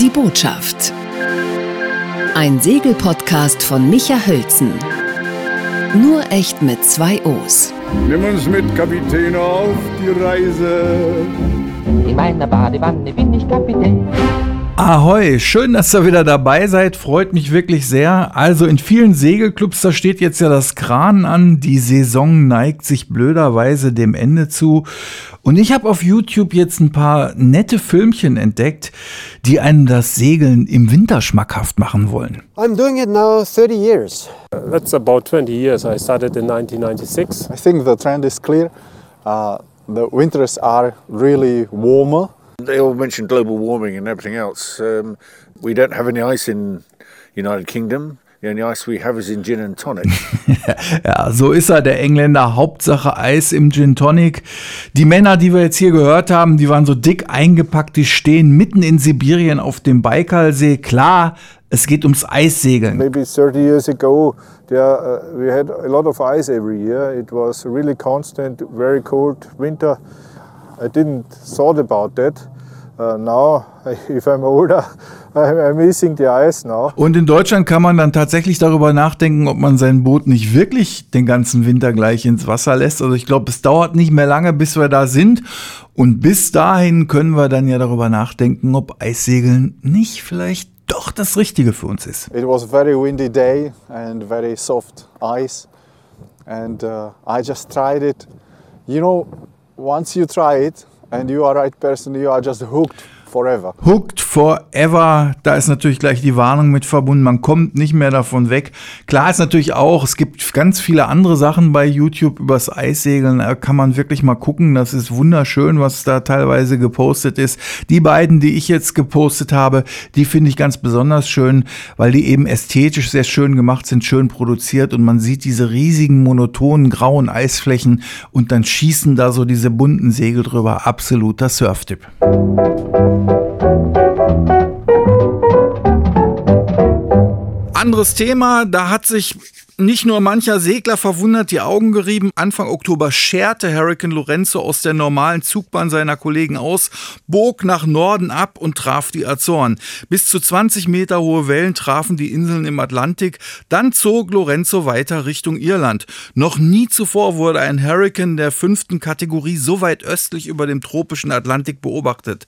Die Botschaft. Ein Segelpodcast von Micha Hölzen. Nur echt mit zwei O's. Nimm uns mit, Kapitän, auf die Reise. In meiner Badewanne bin ich Kapitän. Ahoi, schön, dass ihr wieder dabei seid, freut mich wirklich sehr. Also in vielen Segelclubs, da steht jetzt ja das Kran an, die Saison neigt sich blöderweise dem Ende zu. Und ich habe auf YouTube jetzt ein paar nette Filmchen entdeckt, die einem das Segeln im Winter schmackhaft machen wollen. I'm doing it now 30 years. That's about 20 years. I started in 1996. I think the trend is clear. Uh, the winters are really warmer. They all mention global warming and everything else. Um, we don't have any ice in United Kingdom. The only ice we have is in Gin and Tonic. ja, so ist er, der Engländer. Hauptsache Eis im Gin Tonic. Die Männer, die wir jetzt hier gehört haben, die waren so dick eingepackt, die stehen mitten in Sibirien auf dem Baikalsee. Klar, es geht ums Eissegeln. Maybe 30 years ago, there, uh, we had a lot of ice every year. It was really constant, very cold winter. I didn't thought about that. Uh, now, if I'm older, I'm missing the ice now. Und in Deutschland kann man dann tatsächlich darüber nachdenken, ob man sein Boot nicht wirklich den ganzen Winter gleich ins Wasser lässt. Also ich glaube, es dauert nicht mehr lange, bis wir da sind. Und bis dahin können wir dann ja darüber nachdenken, ob Eissegeln nicht vielleicht doch das Richtige für uns ist. It was a very windy day and very soft ice. And uh, I just tried it. You know, once you try it and you are right person, you are just hooked forever. Hooked forever, da ist natürlich gleich die Warnung mit verbunden, man kommt nicht mehr davon weg. Klar ist natürlich auch, es gibt ganz viele andere Sachen bei YouTube übers Eissegeln, da kann man wirklich mal gucken, das ist wunderschön, was da teilweise gepostet ist. Die beiden, die ich jetzt gepostet habe, die finde ich ganz besonders schön, weil die eben ästhetisch sehr schön gemacht sind, schön produziert und man sieht diese riesigen monotonen grauen Eisflächen und dann schießen da so diese bunten Segel drüber. Absoluter Surftipp. Anderes Thema, da hat sich nicht nur mancher Segler verwundert die Augen gerieben. Anfang Oktober scherte Hurricane Lorenzo aus der normalen Zugbahn seiner Kollegen aus, bog nach Norden ab und traf die Azoren. Bis zu 20 Meter hohe Wellen trafen die Inseln im Atlantik. Dann zog Lorenzo weiter Richtung Irland. Noch nie zuvor wurde ein Hurricane der fünften Kategorie so weit östlich über dem tropischen Atlantik beobachtet.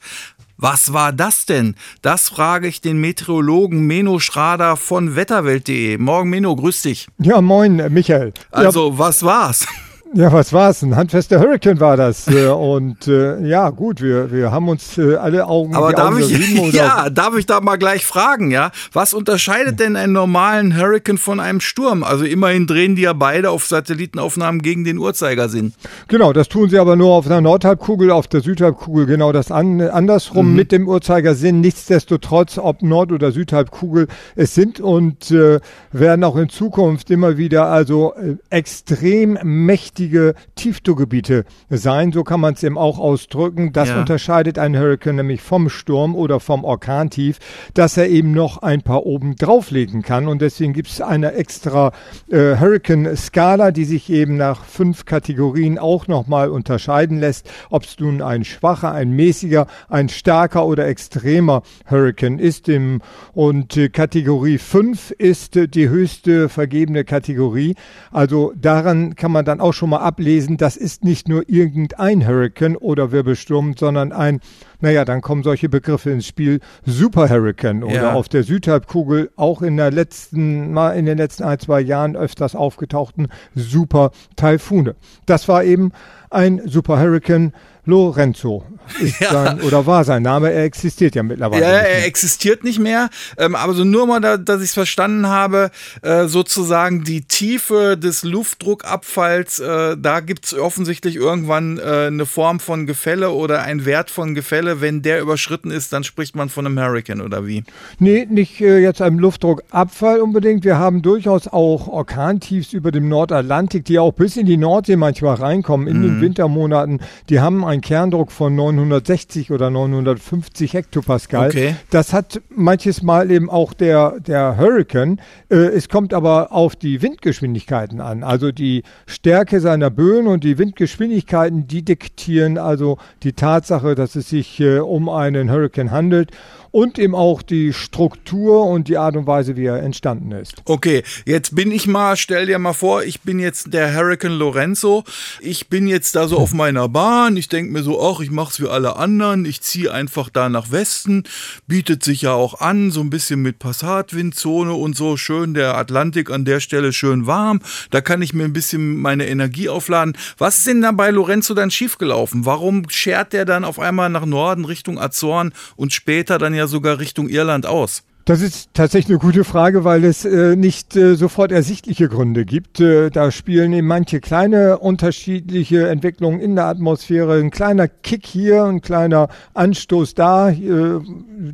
Was war das denn? Das frage ich den Meteorologen Meno Schrader von wetterwelt.de. Morgen Meno, grüß dich. Ja, moin, Michael. Also, ja. was war's? Ja, was war's? Ein handfester Hurricane war das. Äh, und äh, ja, gut, wir, wir haben uns äh, alle Augen. Aber darf Augen ich, ja, darf ich da mal gleich fragen, ja? Was unterscheidet denn einen normalen Hurricane von einem Sturm? Also immerhin drehen die ja beide auf Satellitenaufnahmen gegen den Uhrzeigersinn. Genau, das tun sie aber nur auf der Nordhalbkugel, auf der Südhalbkugel genau das an, andersrum mhm. mit dem Uhrzeigersinn. Nichtsdestotrotz, ob Nord- oder Südhalbkugel es sind und äh, werden auch in Zukunft immer wieder also äh, extrem mächtig wichtige Tiefdruckgebiete sein. So kann man es eben auch ausdrücken. Das ja. unterscheidet einen Hurricane nämlich vom Sturm oder vom Orkantief, dass er eben noch ein paar oben drauflegen kann. Und deswegen gibt es eine extra äh, Hurricane-Skala, die sich eben nach fünf Kategorien auch nochmal unterscheiden lässt, ob es nun ein schwacher, ein mäßiger, ein starker oder extremer Hurricane ist. Im, und äh, Kategorie 5 ist äh, die höchste vergebene Kategorie. Also daran kann man dann auch schon mal ablesen, das ist nicht nur irgendein Hurricane oder Wirbelsturm, sondern ein, naja, dann kommen solche Begriffe ins Spiel, Super Hurricane oder ja. auf der Südhalbkugel auch in der letzten, mal in den letzten ein, zwei Jahren öfters aufgetauchten Super Taifune. Das war eben ein Super Hurricane Lorenzo ist ja. sein oder war sein Name. Er existiert ja mittlerweile. Ja, er existiert nicht mehr. Ähm, aber so nur mal, da, dass ich es verstanden habe, äh, sozusagen die Tiefe des Luftdruckabfalls, äh, da gibt es offensichtlich irgendwann äh, eine Form von Gefälle oder ein Wert von Gefälle. Wenn der überschritten ist, dann spricht man von einem Hurricane oder wie? Nee, nicht äh, jetzt einem Luftdruckabfall unbedingt. Wir haben durchaus auch Orkantiefs über dem Nordatlantik, die auch bis in die Nordsee manchmal reinkommen, in mhm. den Wintermonaten. Die haben ein einen Kerndruck von 960 oder 950 Hektopascal. Okay. Das hat manches Mal eben auch der, der Hurricane. Äh, es kommt aber auf die Windgeschwindigkeiten an. Also die Stärke seiner Böen und die Windgeschwindigkeiten, die diktieren also die Tatsache, dass es sich äh, um einen Hurricane handelt und eben auch die Struktur und die Art und Weise, wie er entstanden ist. Okay, jetzt bin ich mal, stell dir mal vor, ich bin jetzt der Hurricane Lorenzo. Ich bin jetzt da so auf meiner Bahn. Ich denke mir so, ach, ich mach's wie alle anderen. Ich ziehe einfach da nach Westen. Bietet sich ja auch an, so ein bisschen mit Passatwindzone und so. Schön der Atlantik an der Stelle schön warm. Da kann ich mir ein bisschen meine Energie aufladen. Was ist denn da bei Lorenzo dann schiefgelaufen? Warum schert der dann auf einmal nach Norden Richtung Azoren und später dann ja sogar Richtung Irland aus. Das ist tatsächlich eine gute Frage, weil es äh, nicht äh, sofort ersichtliche Gründe gibt. Äh, da spielen eben manche kleine unterschiedliche Entwicklungen in der Atmosphäre. Ein kleiner Kick hier, ein kleiner Anstoß da, äh,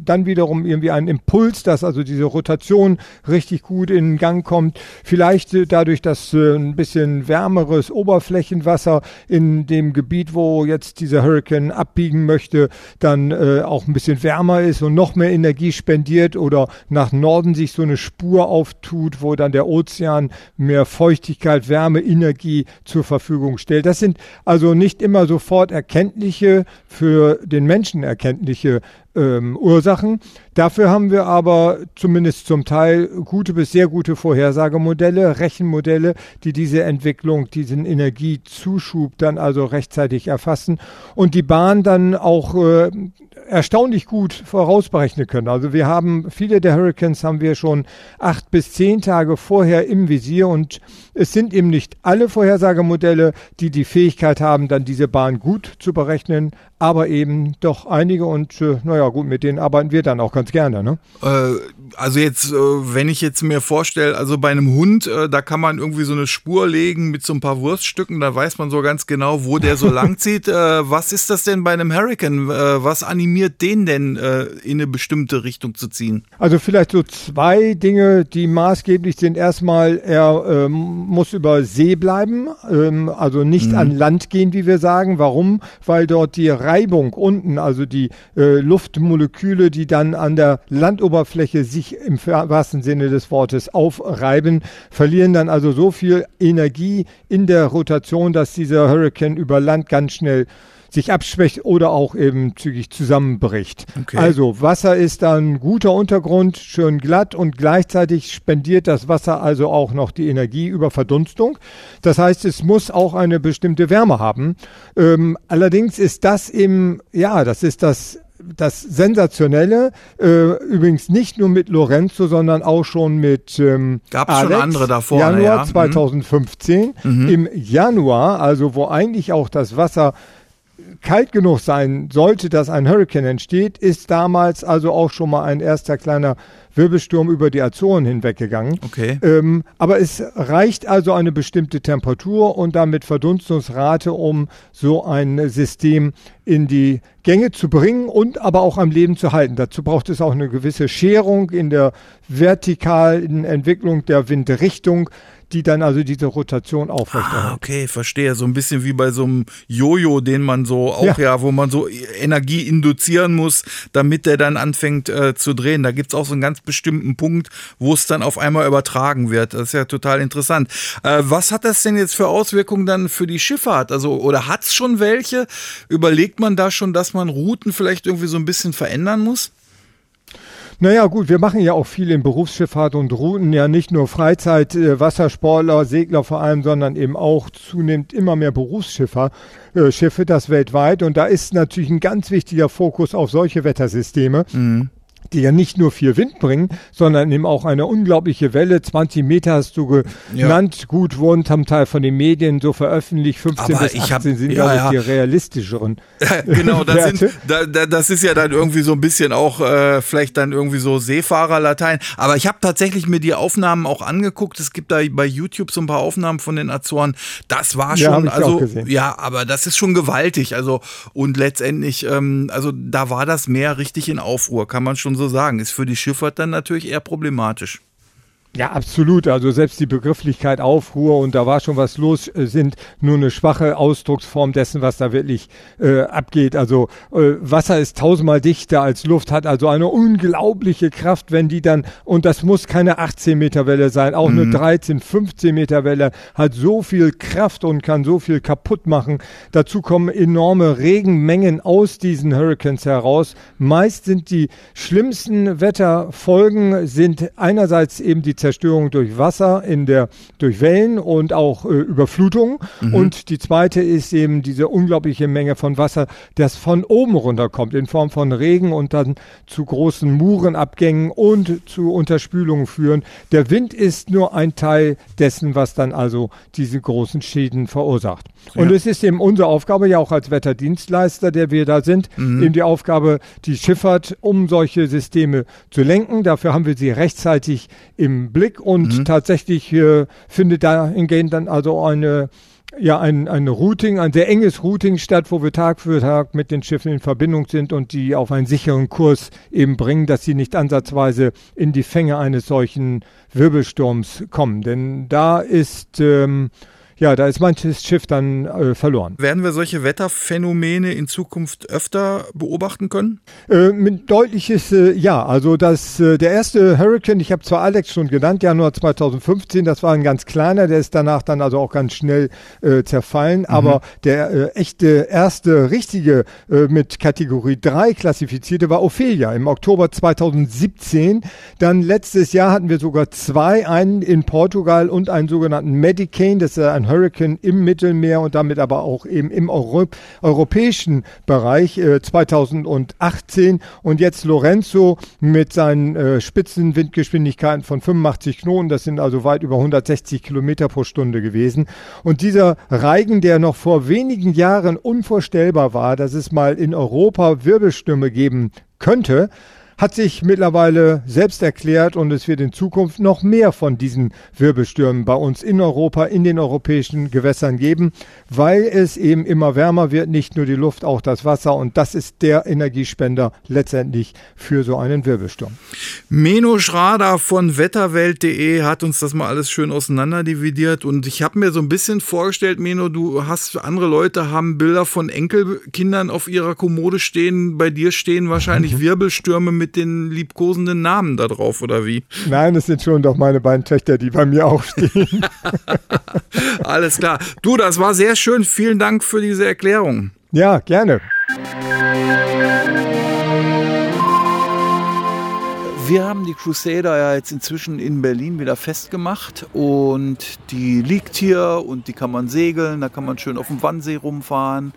dann wiederum irgendwie ein Impuls, dass also diese Rotation richtig gut in Gang kommt. Vielleicht äh, dadurch, dass äh, ein bisschen wärmeres Oberflächenwasser in dem Gebiet, wo jetzt dieser Hurricane abbiegen möchte, dann auch ein bisschen wärmer ist und noch mehr Energie spendiert oder nach Norden sich so eine Spur auftut, wo dann der Ozean mehr Feuchtigkeit, Wärme, Energie zur Verfügung stellt. Das sind also nicht immer sofort erkenntliche, für den Menschen erkenntliche ähm, Ursachen. Dafür haben wir aber zumindest zum Teil gute bis sehr gute Vorhersagemodelle, Rechenmodelle, die diese Entwicklung, diesen Energiezuschub dann also rechtzeitig erfassen und die Bahn dann auch äh, erstaunlich gut vorausberechnen können. Also wir haben viele der Hurricanes haben wir schon acht bis zehn Tage vorher im Visier und es sind eben nicht alle Vorhersagemodelle, die die Fähigkeit haben, dann diese Bahn gut zu berechnen, aber eben doch einige und äh, naja gut, mit denen arbeiten wir dann auch ganz gerne. Ne? Äh, also jetzt, äh, wenn ich jetzt mir vorstelle, also bei einem Hund, äh, da kann man irgendwie so eine Spur legen mit so ein paar Wurststücken, da weiß man so ganz genau, wo der so lang zieht. Äh, was ist das denn bei einem Hurricane? Was animiert den denn in eine bestimmte Richtung zu ziehen? Also vielleicht so zwei Dinge, die maßgeblich sind. Erstmal, er ähm, muss über See bleiben, ähm, also nicht mhm. an Land gehen, wie wir sagen. Warum? Weil dort die Reibung unten, also die äh, Luftmoleküle, die dann an der Landoberfläche sich im wahrsten Sinne des Wortes aufreiben, verlieren dann also so viel Energie in der Rotation, dass dieser Hurricane über Land ganz schnell sich abschwächt oder auch eben zügig zusammenbricht. Okay. Also Wasser ist dann guter Untergrund, schön glatt und gleichzeitig spendiert das Wasser also auch noch die Energie über Verdunstung. Das heißt, es muss auch eine bestimmte Wärme haben. Ähm, allerdings ist das eben, ja, das ist das das Sensationelle, äh, übrigens nicht nur mit Lorenzo, sondern auch schon mit ähm, Gab es schon andere davor? Januar ja. 2015. Mhm. Im Januar, also wo eigentlich auch das Wasser kalt genug sein sollte, dass ein Hurricane entsteht, ist damals also auch schon mal ein erster kleiner Wirbelsturm über die Azoren hinweggegangen. Okay. Ähm, aber es reicht also eine bestimmte Temperatur und damit Verdunstungsrate, um so ein System in die Gänge zu bringen und aber auch am Leben zu halten. Dazu braucht es auch eine gewisse Scherung in der vertikalen Entwicklung der Windrichtung die dann also diese Rotation aufrechterhält. Ah, okay, verstehe. So ein bisschen wie bei so einem Jojo, den man so auch ja, ja wo man so Energie induzieren muss, damit der dann anfängt äh, zu drehen. Da gibt es auch so einen ganz bestimmten Punkt, wo es dann auf einmal übertragen wird. Das ist ja total interessant. Äh, was hat das denn jetzt für Auswirkungen dann für die Schifffahrt? Also, oder hat es schon welche? Überlegt man da schon, dass man Routen vielleicht irgendwie so ein bisschen verändern muss? Naja, gut, wir machen ja auch viel in Berufsschifffahrt und Routen, ja nicht nur Freizeit, äh, Wassersportler, Segler vor allem, sondern eben auch zunehmend immer mehr Berufsschiffer, äh, Schiffe, das weltweit. Und da ist natürlich ein ganz wichtiger Fokus auf solche Wettersysteme. Mhm die ja nicht nur viel Wind bringen, sondern eben auch eine unglaubliche Welle. 20 Meter hast du genannt. Ja. Gut, wurden zum Teil von den Medien so veröffentlicht. 15 Aber bis 18 hab, sind, ja, glaube ich, ja. die realistischeren. genau, das, sind, da, da, das ist ja dann irgendwie so ein bisschen auch äh, vielleicht dann irgendwie so Seefahrerlatein. Aber ich habe tatsächlich mir die Aufnahmen auch angeguckt. Es gibt da bei YouTube so ein paar Aufnahmen von den Azoren. Das war schon, also ja, aber das ist schon gewaltig. Also und letztendlich, ähm, also da war das Meer richtig in Aufruhr, kann man schon so sagen. Ist für die Schifffahrt dann natürlich eher problematisch. Ja, absolut. Also selbst die Begrifflichkeit Aufruhr und da war schon was los, äh, sind nur eine schwache Ausdrucksform dessen, was da wirklich äh, abgeht. Also äh, Wasser ist tausendmal dichter als Luft, hat also eine unglaubliche Kraft, wenn die dann, und das muss keine 18 Meter Welle sein, auch mhm. eine 13, 15 Meter Welle hat so viel Kraft und kann so viel kaputt machen. Dazu kommen enorme Regenmengen aus diesen Hurricanes heraus. Meist sind die schlimmsten Wetterfolgen sind einerseits eben die Zerstörung durch Wasser in der, durch Wellen und auch äh, Überflutung. Mhm. Und die zweite ist eben diese unglaubliche Menge von Wasser, das von oben runterkommt in Form von Regen und dann zu großen Murenabgängen und zu Unterspülungen führen. Der Wind ist nur ein Teil dessen, was dann also diese großen Schäden verursacht. Ja. Und es ist eben unsere Aufgabe, ja auch als Wetterdienstleister, der wir da sind, mhm. eben die Aufgabe, die Schifffahrt, um solche Systeme zu lenken. Dafür haben wir sie rechtzeitig im Blick und mhm. tatsächlich äh, findet dahingehend dann also eine ja, ein, ein Routing, ein sehr enges Routing statt, wo wir Tag für Tag mit den Schiffen in Verbindung sind und die auf einen sicheren Kurs eben bringen, dass sie nicht ansatzweise in die Fänge eines solchen Wirbelsturms kommen. Denn da ist ähm, ja, da ist manches Schiff dann äh, verloren. Werden wir solche Wetterphänomene in Zukunft öfter beobachten können? Äh, mit deutliches äh, Ja. Also das, äh, der erste Hurricane, ich habe zwar Alex schon genannt, Januar 2015, das war ein ganz kleiner, der ist danach dann also auch ganz schnell äh, zerfallen. Mhm. Aber der äh, echte erste richtige mit Kategorie 3 klassifizierte war Ophelia im Oktober 2017. Dann letztes Jahr hatten wir sogar zwei, einen in Portugal und einen sogenannten Medicane, das ist ein ein Hurricane im Mittelmeer und damit aber auch eben im Euro europäischen Bereich äh, 2018 und jetzt Lorenzo mit seinen äh, Spitzenwindgeschwindigkeiten von 85 Knoten, das sind also weit über 160 Kilometer pro Stunde gewesen. Und dieser Reigen, der noch vor wenigen Jahren unvorstellbar war, dass es mal in Europa Wirbelstürme geben könnte, hat sich mittlerweile selbst erklärt und es wird in Zukunft noch mehr von diesen Wirbelstürmen bei uns in Europa, in den europäischen Gewässern geben, weil es eben immer wärmer wird, nicht nur die Luft, auch das Wasser. Und das ist der Energiespender letztendlich für so einen Wirbelsturm. Meno Schrader von wetterwelt.de hat uns das mal alles schön auseinanderdividiert und ich habe mir so ein bisschen vorgestellt, Meno, du hast andere Leute haben Bilder von Enkelkindern auf ihrer Kommode stehen, bei dir stehen wahrscheinlich Wirbelstürme mit mit den liebkosenden Namen da drauf, oder wie? Nein, das sind schon doch meine beiden Töchter, die bei mir auch stehen. Alles klar. Du, das war sehr schön. Vielen Dank für diese Erklärung. Ja, gerne. Wir haben die Crusader ja jetzt inzwischen in Berlin wieder festgemacht und die liegt hier und die kann man segeln, da kann man schön auf dem Wannsee rumfahren.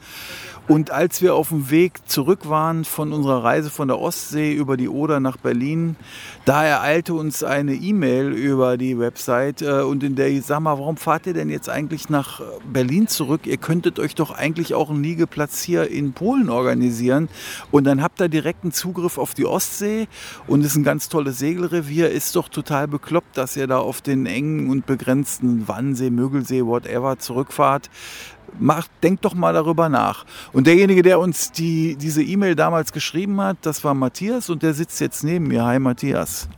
Und als wir auf dem Weg zurück waren von unserer Reise von der Ostsee über die Oder nach Berlin, da ereilte uns eine E-Mail über die Website äh, und in der ich sag mal, warum fahrt ihr denn jetzt eigentlich nach Berlin zurück? Ihr könntet euch doch eigentlich auch einen Liegeplatz hier in Polen organisieren und dann habt ihr direkten Zugriff auf die Ostsee und es ist ein ganz tolles Segelrevier. Ist doch total bekloppt, dass ihr da auf den engen und begrenzten Wannsee, Mögelsee, whatever zurückfahrt macht, denkt doch mal darüber nach. Und derjenige, der uns die, diese E-Mail damals geschrieben hat, das war Matthias und der sitzt jetzt neben mir. Hi Matthias.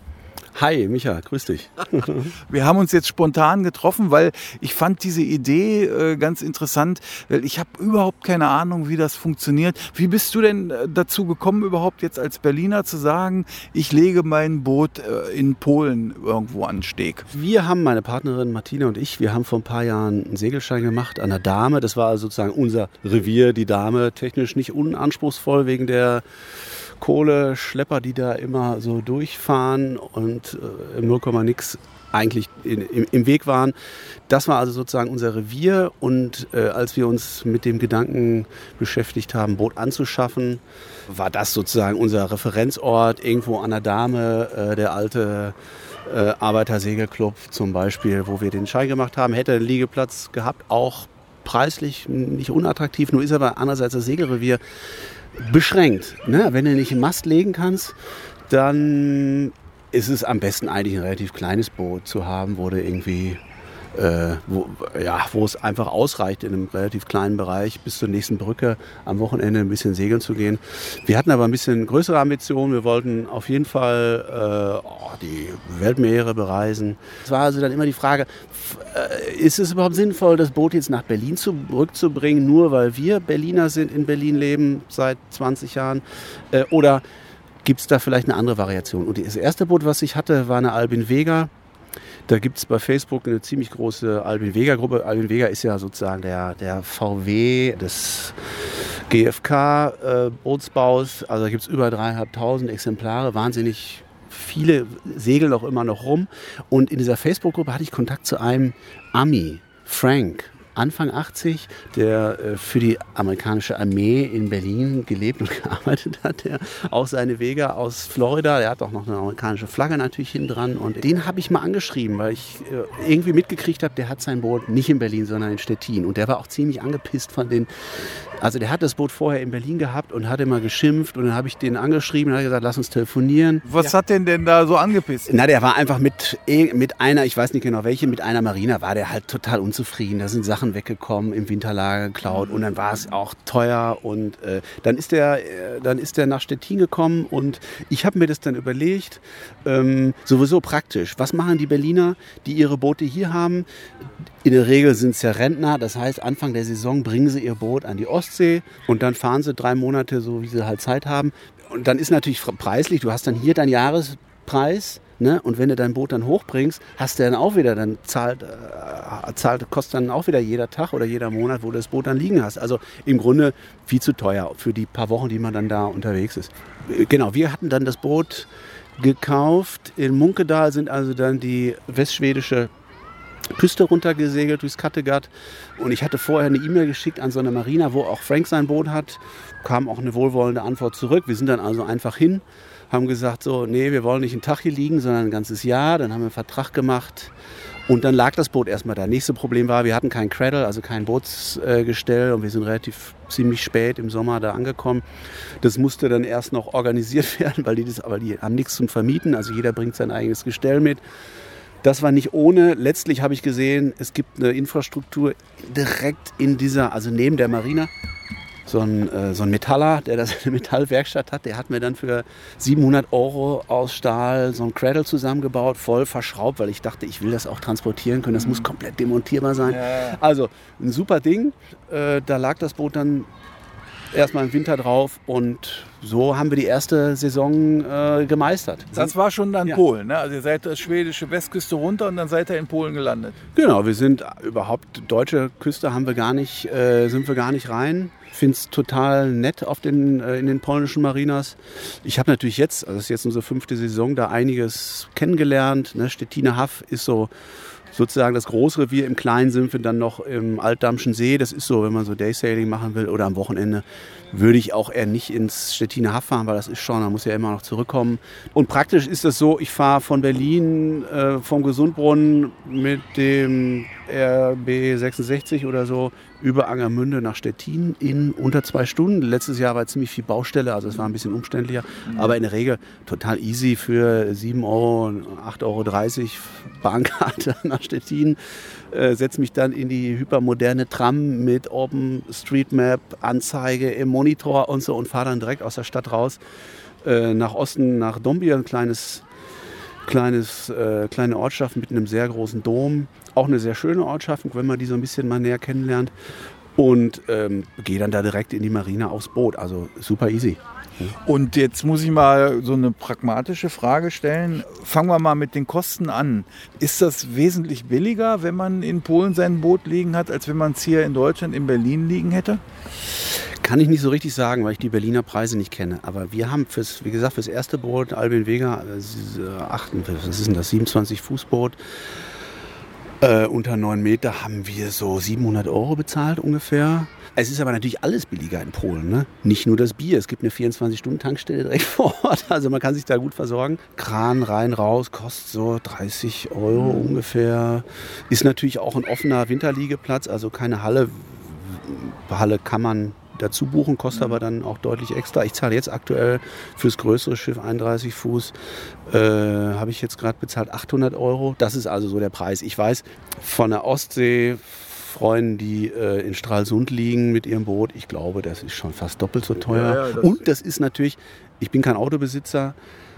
Hi, Micha, grüß dich. Wir haben uns jetzt spontan getroffen, weil ich fand diese Idee äh, ganz interessant, weil ich habe überhaupt keine Ahnung, wie das funktioniert. Wie bist du denn äh, dazu gekommen, überhaupt jetzt als Berliner zu sagen, ich lege mein Boot äh, in Polen irgendwo an Steg? Wir haben, meine Partnerin Martina und ich, wir haben vor ein paar Jahren einen Segelschein gemacht an der Dame. Das war also sozusagen unser Revier, die Dame, technisch nicht unanspruchsvoll wegen der Kohleschlepper, die da immer so durchfahren und äh, 0, nix eigentlich in, im, im, Weg waren. Das war also sozusagen unser Revier und äh, als wir uns mit dem Gedanken beschäftigt haben, Boot anzuschaffen, war das sozusagen unser Referenzort irgendwo an der Dame, äh, der alte äh, Arbeitersegelclub zum Beispiel, wo wir den Schein gemacht haben, hätte einen Liegeplatz gehabt, auch preislich nicht unattraktiv, nur ist aber andererseits das Segelrevier beschränkt. Ne? Wenn du nicht einen Mast legen kannst, dann ist es am besten eigentlich ein relativ kleines Boot zu haben, wo du irgendwie äh, wo, ja, wo es einfach ausreicht, in einem relativ kleinen Bereich bis zur nächsten Brücke am Wochenende ein bisschen segeln zu gehen. Wir hatten aber ein bisschen größere Ambitionen. Wir wollten auf jeden Fall äh, oh, die Weltmeere bereisen. Es war also dann immer die Frage, äh, ist es überhaupt sinnvoll, das Boot jetzt nach Berlin zurückzubringen, nur weil wir Berliner sind, in Berlin leben seit 20 Jahren? Äh, oder gibt es da vielleicht eine andere Variation? Und das erste Boot, was ich hatte, war eine Albin Vega. Da gibt es bei Facebook eine ziemlich große Albin Vega-Gruppe. Albin Vega ist ja sozusagen der, der VW des GFK-Bootsbaus. Äh, also da gibt es über dreieinhalbtausend Exemplare, wahnsinnig viele segeln auch immer noch rum. Und in dieser Facebook-Gruppe hatte ich Kontakt zu einem Ami, Frank. Anfang 80, der äh, für die amerikanische Armee in Berlin gelebt und gearbeitet hat. Der auch seine Wege aus Florida, der hat auch noch eine amerikanische Flagge natürlich hinten dran. Und den habe ich mal angeschrieben, weil ich äh, irgendwie mitgekriegt habe, der hat sein Boot nicht in Berlin, sondern in Stettin. Und der war auch ziemlich angepisst von den also der hat das Boot vorher in Berlin gehabt und hat immer geschimpft und dann habe ich den angeschrieben und hat gesagt, lass uns telefonieren. Was ja. hat denn denn da so angepisst? Na, der war einfach mit, eh, mit einer, ich weiß nicht genau welche, mit einer Marina war der halt total unzufrieden. Da sind Sachen weggekommen, im Winterlager geklaut und dann war es auch teuer und äh, dann ist der, äh, dann ist der nach Stettin gekommen und ich habe mir das dann überlegt, ähm, sowieso praktisch. Was machen die Berliner, die ihre Boote hier haben? In der Regel sind es ja Rentner, das heißt, Anfang der Saison bringen sie ihr Boot an die Ostsee und dann fahren sie drei Monate, so wie sie halt Zeit haben. Und dann ist natürlich preislich, du hast dann hier deinen Jahrespreis. Ne? Und wenn du dein Boot dann hochbringst, hast du dann auch wieder, dann zahlt, äh, zahlt, kostet dann auch wieder jeder Tag oder jeder Monat, wo du das Boot dann liegen hast. Also im Grunde viel zu teuer für die paar Wochen, die man dann da unterwegs ist. Genau, wir hatten dann das Boot gekauft. In Munkedal sind also dann die westschwedische Küste runtergesegelt durchs Kattegat. Und ich hatte vorher eine E-Mail geschickt an so eine Marina, wo auch Frank sein Boot hat. Kam auch eine wohlwollende Antwort zurück. Wir sind dann also einfach hin, haben gesagt, so, nee, wir wollen nicht einen Tag hier liegen, sondern ein ganzes Jahr. Dann haben wir einen Vertrag gemacht. Und dann lag das Boot erstmal da. Nächste Problem war, wir hatten kein Cradle, also kein Bootsgestell und wir sind relativ ziemlich spät im Sommer da angekommen. Das musste dann erst noch organisiert werden, weil die, das, aber die haben nichts zum Vermieten. Also jeder bringt sein eigenes Gestell mit. Das war nicht ohne. Letztlich habe ich gesehen, es gibt eine Infrastruktur direkt in dieser, also neben der Marina. So ein, äh, so ein Metaller, der da seine Metallwerkstatt hat, der hat mir dann für 700 Euro aus Stahl so ein Cradle zusammengebaut, voll verschraubt, weil ich dachte, ich will das auch transportieren können. Das muss komplett demontierbar sein. Ja. Also ein super Ding. Äh, da lag das Boot dann erstmal im Winter drauf und so haben wir die erste Saison äh, gemeistert. Das war schon dann ja. Polen, ne? Also ihr seid die schwedische Westküste runter und dann seid ihr in Polen gelandet. Genau, wir sind überhaupt deutsche Küste haben wir gar nicht, äh, sind wir gar nicht rein. Finde es total nett auf den, äh, in den polnischen Marinas. Ich habe natürlich jetzt, also das ist jetzt unsere fünfte Saison, da einiges kennengelernt. Ne? Stettiner Haff ist so sozusagen das Großrevier. Im Kleinen sind dann noch im Altdammschen See. Das ist so, wenn man so Daysailing machen will oder am Wochenende würde ich auch eher nicht ins Stettiner Haff fahren, weil das ist schon, da muss ja immer noch zurückkommen. Und praktisch ist es so, ich fahre von Berlin äh, vom Gesundbrunnen mit dem RB 66 oder so über Angermünde nach Stettin in unter zwei Stunden. Letztes Jahr war ziemlich viel Baustelle, also es war ein bisschen umständlicher, mhm. aber in der Regel total easy für 7 Euro, 8,30 Euro Bahnkarte nach Stettin äh, setze mich dann in die hypermoderne Tram mit OpenStreetMap, Anzeige im Monitor und so und fahre dann direkt aus der Stadt raus äh, nach Osten, nach Dombia, ein kleines, kleines, äh, kleine Ortschaft mit einem sehr großen Dom. Auch eine sehr schöne Ortschaft, wenn man die so ein bisschen mal näher kennenlernt. Und ähm, gehe dann da direkt in die Marine aufs Boot. Also super easy. Und jetzt muss ich mal so eine pragmatische Frage stellen. Fangen wir mal mit den Kosten an. Ist das wesentlich billiger, wenn man in Polen sein Boot liegen hat, als wenn man es hier in Deutschland, in Berlin liegen hätte? Kann ich nicht so richtig sagen, weil ich die Berliner Preise nicht kenne. Aber wir haben fürs, wie gesagt, fürs erste Boot, Albin Vega, äh, achten, was ist denn das, 27 Fußboot, äh, unter 9 Meter haben wir so 700 Euro bezahlt ungefähr. Es ist aber natürlich alles billiger in Polen. Ne? Nicht nur das Bier. Es gibt eine 24-Stunden-Tankstelle direkt vor Ort. Also man kann sich da gut versorgen. Kran rein, raus, kostet so 30 Euro ungefähr. Ist natürlich auch ein offener Winterliegeplatz, also keine Halle. Halle kann man dazu buchen, kostet aber dann auch deutlich extra. Ich zahle jetzt aktuell fürs größere Schiff 31 Fuß, äh, habe ich jetzt gerade bezahlt 800 Euro. Das ist also so der Preis. Ich weiß von der Ostsee Freunden, die äh, in Stralsund liegen mit ihrem Boot. Ich glaube, das ist schon fast doppelt so teuer. Ja, ja, das- und das ist natürlich, ich bin kein Autobesitzer,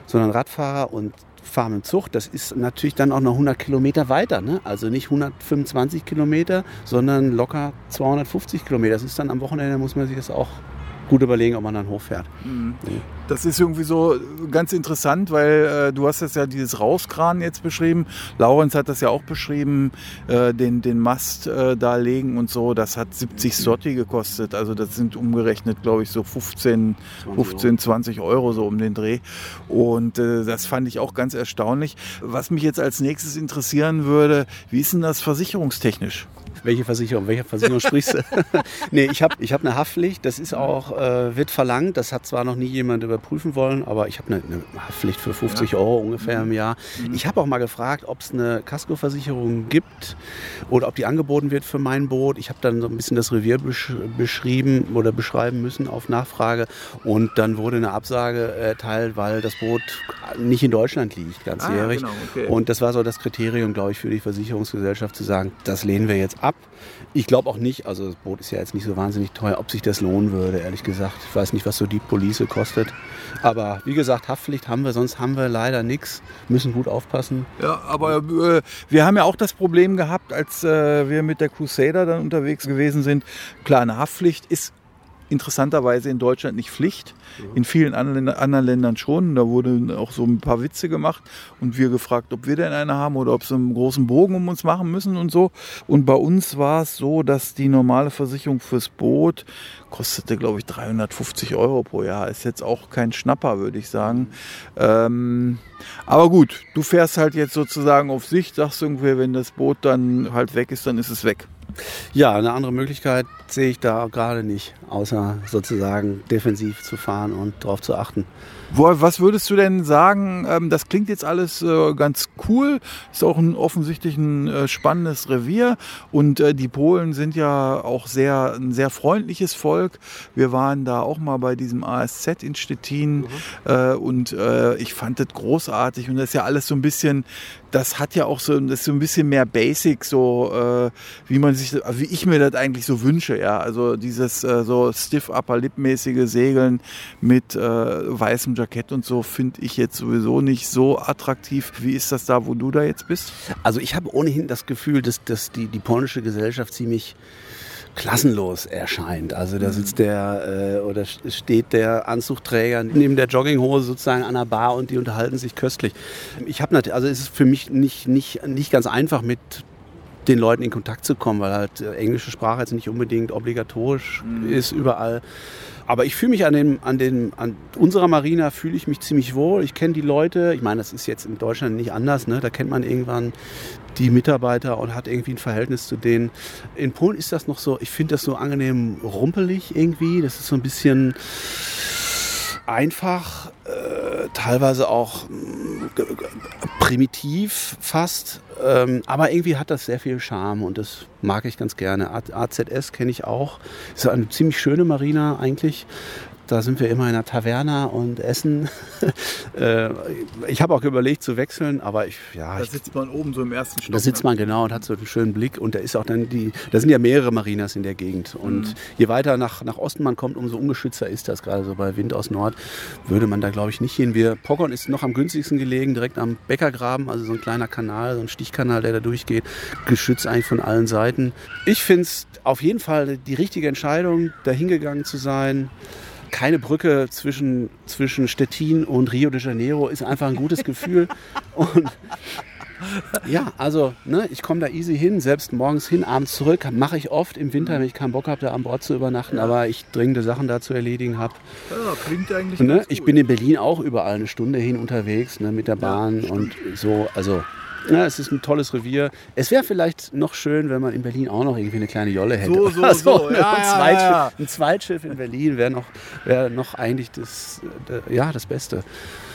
sondern Radfahrer und mit dem Zug. Das ist natürlich dann auch noch 100 Kilometer weiter. Ne? Also nicht 125 Kilometer, sondern locker 250 Kilometer. Das ist dann am Wochenende, muss man sich das auch gut überlegen, ob man dann hochfährt. Das ist irgendwie so ganz interessant, weil äh, du hast jetzt ja dieses Rauskran jetzt beschrieben. Laurenz hat das ja auch beschrieben, äh, den, den Mast äh, da legen und so. Das hat 70 Sotti gekostet. Also das sind umgerechnet, glaube ich, so 15, 15, 20 Euro so um den Dreh. Und äh, das fand ich auch ganz erstaunlich. Was mich jetzt als nächstes interessieren würde, wie ist denn das versicherungstechnisch? Welche Versicherung? Welche Versicherung sprichst du? nee, ich habe ich hab eine Haftpflicht. Das ist auch, äh, wird verlangt. Das hat zwar noch nie jemand überprüfen wollen, aber ich habe eine, eine Haftpflicht für 50 Euro ungefähr im Jahr. Ich habe auch mal gefragt, ob es eine Kaskoversicherung gibt oder ob die angeboten wird für mein Boot. Ich habe dann so ein bisschen das Revier besch beschrieben oder beschreiben müssen auf Nachfrage. Und dann wurde eine Absage erteilt, weil das Boot nicht in Deutschland liegt, ganzjährig. Ah, genau, okay. Und das war so das Kriterium, glaube ich, für die Versicherungsgesellschaft zu sagen, das lehnen wir jetzt ab. Ich glaube auch nicht, also das Boot ist ja jetzt nicht so wahnsinnig teuer, ob sich das lohnen würde, ehrlich gesagt. Ich weiß nicht, was so die Police kostet. Aber wie gesagt, Haftpflicht haben wir, sonst haben wir leider nichts. Müssen gut aufpassen. Ja, aber äh, wir haben ja auch das Problem gehabt, als äh, wir mit der Crusader dann unterwegs gewesen sind. Klar, eine Haftpflicht ist interessanterweise in Deutschland nicht Pflicht. In vielen anderen, Ländern schon. Da wurden auch so ein paar Witze gemacht und wir gefragt, ob wir denn eine haben oder ob sie einen großen Bogen um uns machen müssen und so. Und bei uns war es so, dass die normale Versicherung fürs Boot kostete, glaube ich, 350 Euro pro Jahr. Ist jetzt auch kein Schnapper, würde ich sagen. Ähm, aber gut, du fährst halt jetzt sozusagen auf Sicht, sagst irgendwie, wenn das Boot dann halt weg ist, dann ist es weg. Ja, eine andere Möglichkeit sehe ich da gerade nicht, außer sozusagen defensiv zu fahren und darauf zu achten. Was würdest du denn sagen? Ähm, das klingt jetzt alles äh, ganz cool. Ist auch ein offensichtlich ein äh, spannendes Revier. Und äh, die Polen sind ja auch sehr, ein sehr freundliches Volk. Wir waren da auch mal bei diesem ASZ in Stettin äh, und ich fand das großartig. Und das ist ja alles so ein bisschen, das hat ja auch so, das so ein bisschen mehr Basic, so äh, wie man sich, wie ich mir das eigentlich so wünsche. Ja, also dieses äh, so stiff upper lip mäßige Segeln mit äh, weißem Jackett und so finde ich jetzt sowieso nicht so attraktiv. Wie ist das da, wo du da jetzt bist? Also ich habe ohnehin das Gefühl, dass, dass die, die polnische Gesellschaft ziemlich klassenlos erscheint. Also da sitzt der äh, oder steht der Anzugträger neben der Jogginghose sozusagen an der Bar und die unterhalten sich köstlich. Ich habe natürlich, also es ist für mich nicht, nicht, nicht ganz einfach mit den Leuten in Kontakt zu kommen, weil halt äh, englische Sprache jetzt nicht unbedingt obligatorisch ist überall. Aber ich fühle mich an, dem, an, den, an unserer Marina fühle ich mich ziemlich wohl. Ich kenne die Leute. Ich meine, das ist jetzt in Deutschland nicht anders. Ne? Da kennt man irgendwann die Mitarbeiter und hat irgendwie ein Verhältnis zu denen. In Polen ist das noch so, ich finde das so angenehm rumpelig irgendwie. Das ist so ein bisschen einfach, äh, teilweise auch g- primitiv fast. Ähm, aber irgendwie hat das sehr viel Charme und das mag ich ganz gerne. AZS kenne ich auch. Ist eine ziemlich schöne Marina eigentlich. Da sind wir immer in einer Taverna und essen. Äh, ich habe auch überlegt zu wechseln, aber ich, ja, Da ich, sitzt man oben so im ersten Stock. da sitzt man genau und hat so einen schönen Blick und da ist auch dann die, da sind ja mehrere Marinas in der Gegend und Mhm. je weiter nach, nach Osten man kommt, umso ungeschützter ist das gerade so bei Wind aus Nord, würde man da glaube ich nicht hin. Wir, Poggern ist noch am günstigsten gelegen, direkt am Bäckergraben, also so ein kleiner Kanal, so ein Stichkanal, der da durchgeht, geschützt eigentlich von allen Seiten. Ich finde es auf jeden Fall die richtige Entscheidung, da hingegangen zu sein. Keine Brücke zwischen, zwischen Stettin und Rio de Janeiro ist einfach ein gutes Gefühl. Und ja, also ne, ich komme da easy hin, selbst morgens hin, abends zurück. Mache ich oft im Winter, wenn ich keinen Bock habe, da an Bord zu übernachten, aber ich dringende Sachen da zu erledigen habe. Ja, klingt eigentlich Ne? ganz Ich gut. bin in Berlin auch überall eine Stunde hin unterwegs ne, mit der Bahn und so. Also Ja, es ist ein tolles Revier. Es wäre vielleicht noch schön, wenn man in Berlin auch noch irgendwie eine kleine Jolle hätte. So, so, Oder so. ein, Ja, ja, Zweitschiff, ja. ein Zweitschiff in Berlin wäre noch, wär noch eigentlich das, äh, ja, das Beste.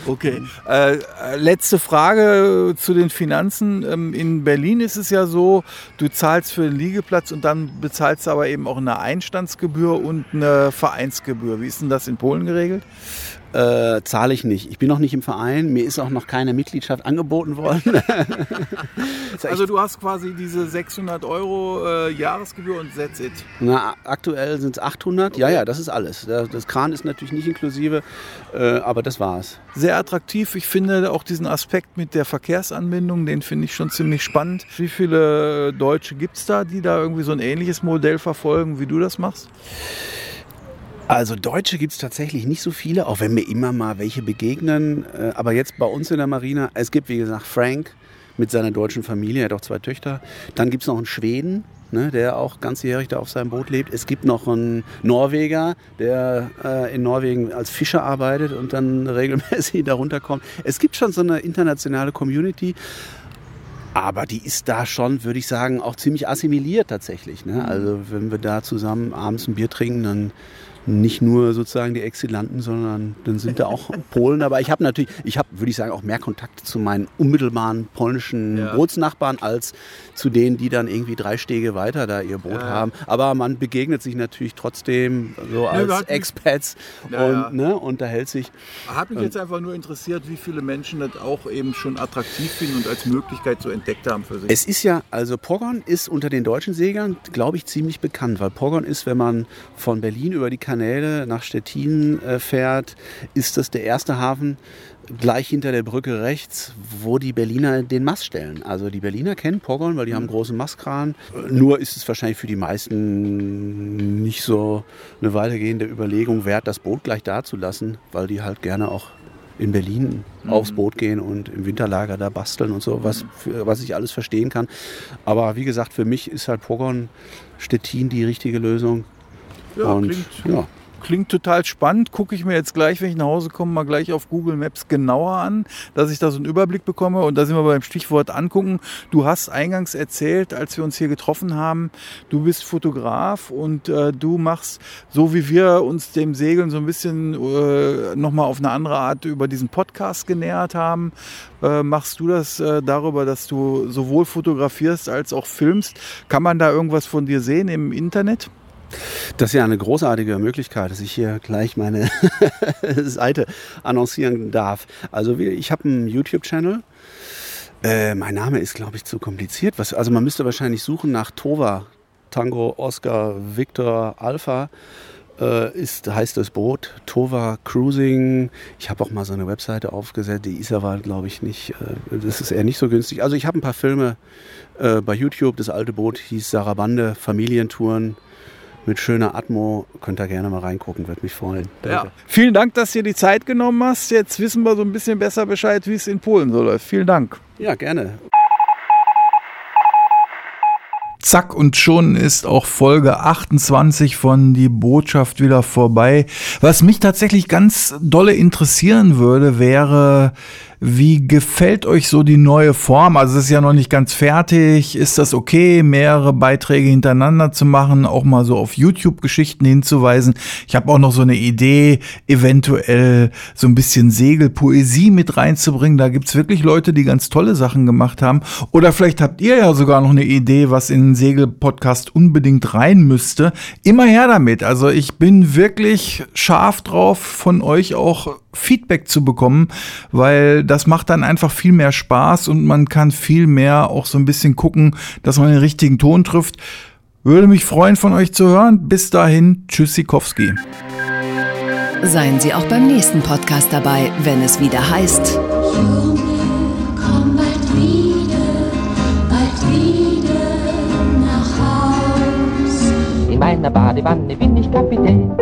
Okay. Äh, äh, letzte Frage zu den Finanzen. Ähm, in Berlin ist es ja so, du zahlst für den Liegeplatz und dann bezahlst du aber eben auch eine Einstandsgebühr und eine Vereinsgebühr. Wie ist denn das in Polen geregelt? Äh, zahle ich nicht. Ich bin noch nicht im Verein. Mir ist auch noch keine Mitgliedschaft angeboten worden. Also du hast quasi diese 600 Euro äh, Jahresgebühr und that's it. Na, aktuell sind es 800. Ja, ja, das ist alles. Das das Kran ist natürlich nicht inklusive, äh, aber das war's. Sehr attraktiv. Ich finde auch diesen Aspekt mit der Verkehrsanbindung, den finde ich schon ziemlich spannend. Wie viele Deutsche gibt es da, die da irgendwie so ein ähnliches Modell verfolgen, wie du das machst? Also Deutsche gibt es tatsächlich nicht so viele, auch wenn mir immer mal welche begegnen. Äh, Aber jetzt bei uns in der Marina, es gibt wie gesagt Frank mit seiner deutschen Familie, er hat auch zwei Töchter. Dann gibt es noch einen Schweden, ne, der auch ganzjährig da auf seinem Boot lebt. Es gibt noch einen Norweger, der äh, in Norwegen als Fischer arbeitet und dann regelmäßig da runterkommt. Es gibt schon so eine internationale Community. Aber die ist da schon, würde ich sagen, auch ziemlich assimiliert tatsächlich. Ne? Also wenn wir da zusammen abends ein Bier trinken, dann nicht nur sozusagen die Exilanten, sondern dann sind da auch Polen. Aber ich habe natürlich, ich habe, würde ich sagen, auch mehr Kontakt zu meinen unmittelbaren polnischen Ja. Bootsnachbarn als zu denen, die dann irgendwie drei Stege weiter da ihr Boot Ja. haben. Aber man begegnet sich natürlich trotzdem so als hatten- Expats Ja, und ja. Ne, unterhält sich. Hat mich jetzt einfach nur interessiert, wie viele Menschen das auch eben schon attraktiv finden und als Möglichkeit so entdeckt haben für sich. Es ist ja, also Pogon ist unter den deutschen Seglern, glaube ich, ziemlich bekannt, weil Pogon ist, wenn man von Berlin über die Kanäle nach Stettin äh, fährt, ist das der erste Hafen gleich hinter der Brücke rechts, wo die Berliner den Mast stellen. Also die Berliner kennen Pogon, weil die haben einen großen Mastkran. Nur ist es wahrscheinlich für die meisten nicht so eine weitergehende Überlegung wert, das Boot gleich da zu lassen, weil die halt gerne auch in Berlin aufs Boot gehen und im Winterlager da basteln und so, was, für, was ich alles verstehen kann. Aber wie gesagt, für mich ist halt Pogon Stettin die richtige Lösung. Ja, und klingt- ja, Klingt total spannend. Gucke ich mir jetzt gleich, wenn ich nach Hause komme, mal gleich auf Google Maps genauer an, dass ich da so einen Überblick bekomme. Und da sind wir beim Stichwort angucken. Du hast eingangs erzählt, als wir uns hier getroffen haben, du bist Fotograf und äh, du machst, so wie wir uns dem Segeln so ein bisschen äh, nochmal auf eine andere Art über diesen Podcast genähert haben, äh, machst du das äh, darüber, dass du sowohl fotografierst als auch filmst. Kann man da irgendwas von dir sehen im Internet? Das ist ja eine großartige Möglichkeit, dass ich hier gleich meine Seite annoncieren darf. Also ich habe einen YouTube-Channel. Äh, mein Name ist, glaube ich, zu kompliziert. Was, also man müsste wahrscheinlich suchen nach Tova, Tango, Oscar, Victor, Alpha. Äh, ist, heißt das Boot Tova Cruising. Ich habe auch mal so eine Webseite aufgesetzt, die ist aber, glaube ich, nicht, äh, das ist eher nicht so günstig. Also ich habe ein paar Filme äh, bei YouTube. Das alte Boot hieß Sarabande, Familientouren mit schöner Atmo. Könnt ihr gerne mal reingucken, würde mich freuen. Ja. Vielen Dank, dass du dir die Zeit genommen hast. Jetzt wissen wir so ein bisschen besser Bescheid, wie es in Polen so läuft. Vielen Dank. Ja, gerne. Zack und schon ist auch Folge 28 von Die Botschaft wieder vorbei. Was mich tatsächlich ganz dolle interessieren würde, wäre, wie gefällt euch so die neue Form? Also es ist ja noch nicht ganz fertig. Ist das okay, mehrere Beiträge hintereinander zu machen, auch mal so auf YouTube-Geschichten hinzuweisen? Ich habe auch noch so eine Idee, eventuell so ein bisschen Segelpoesie mit reinzubringen. Da gibt's wirklich Leute, die ganz tolle Sachen gemacht haben. Oder vielleicht habt ihr ja sogar noch eine Idee, was in den Segelpodcast unbedingt rein müsste. Immer her damit. Also ich bin wirklich scharf drauf, von euch auch Feedback zu bekommen, weil das macht dann einfach viel mehr Spaß und man kann viel mehr auch so ein bisschen gucken, dass man den richtigen Ton trifft. Würde mich freuen, von euch zu hören. Bis dahin, Tschüssikowski. Seien Sie auch beim nächsten Podcast dabei, wenn es wieder heißt. Komm bald wieder, bald wieder nach Haus. In meiner Badewanne bin ich Kapitän.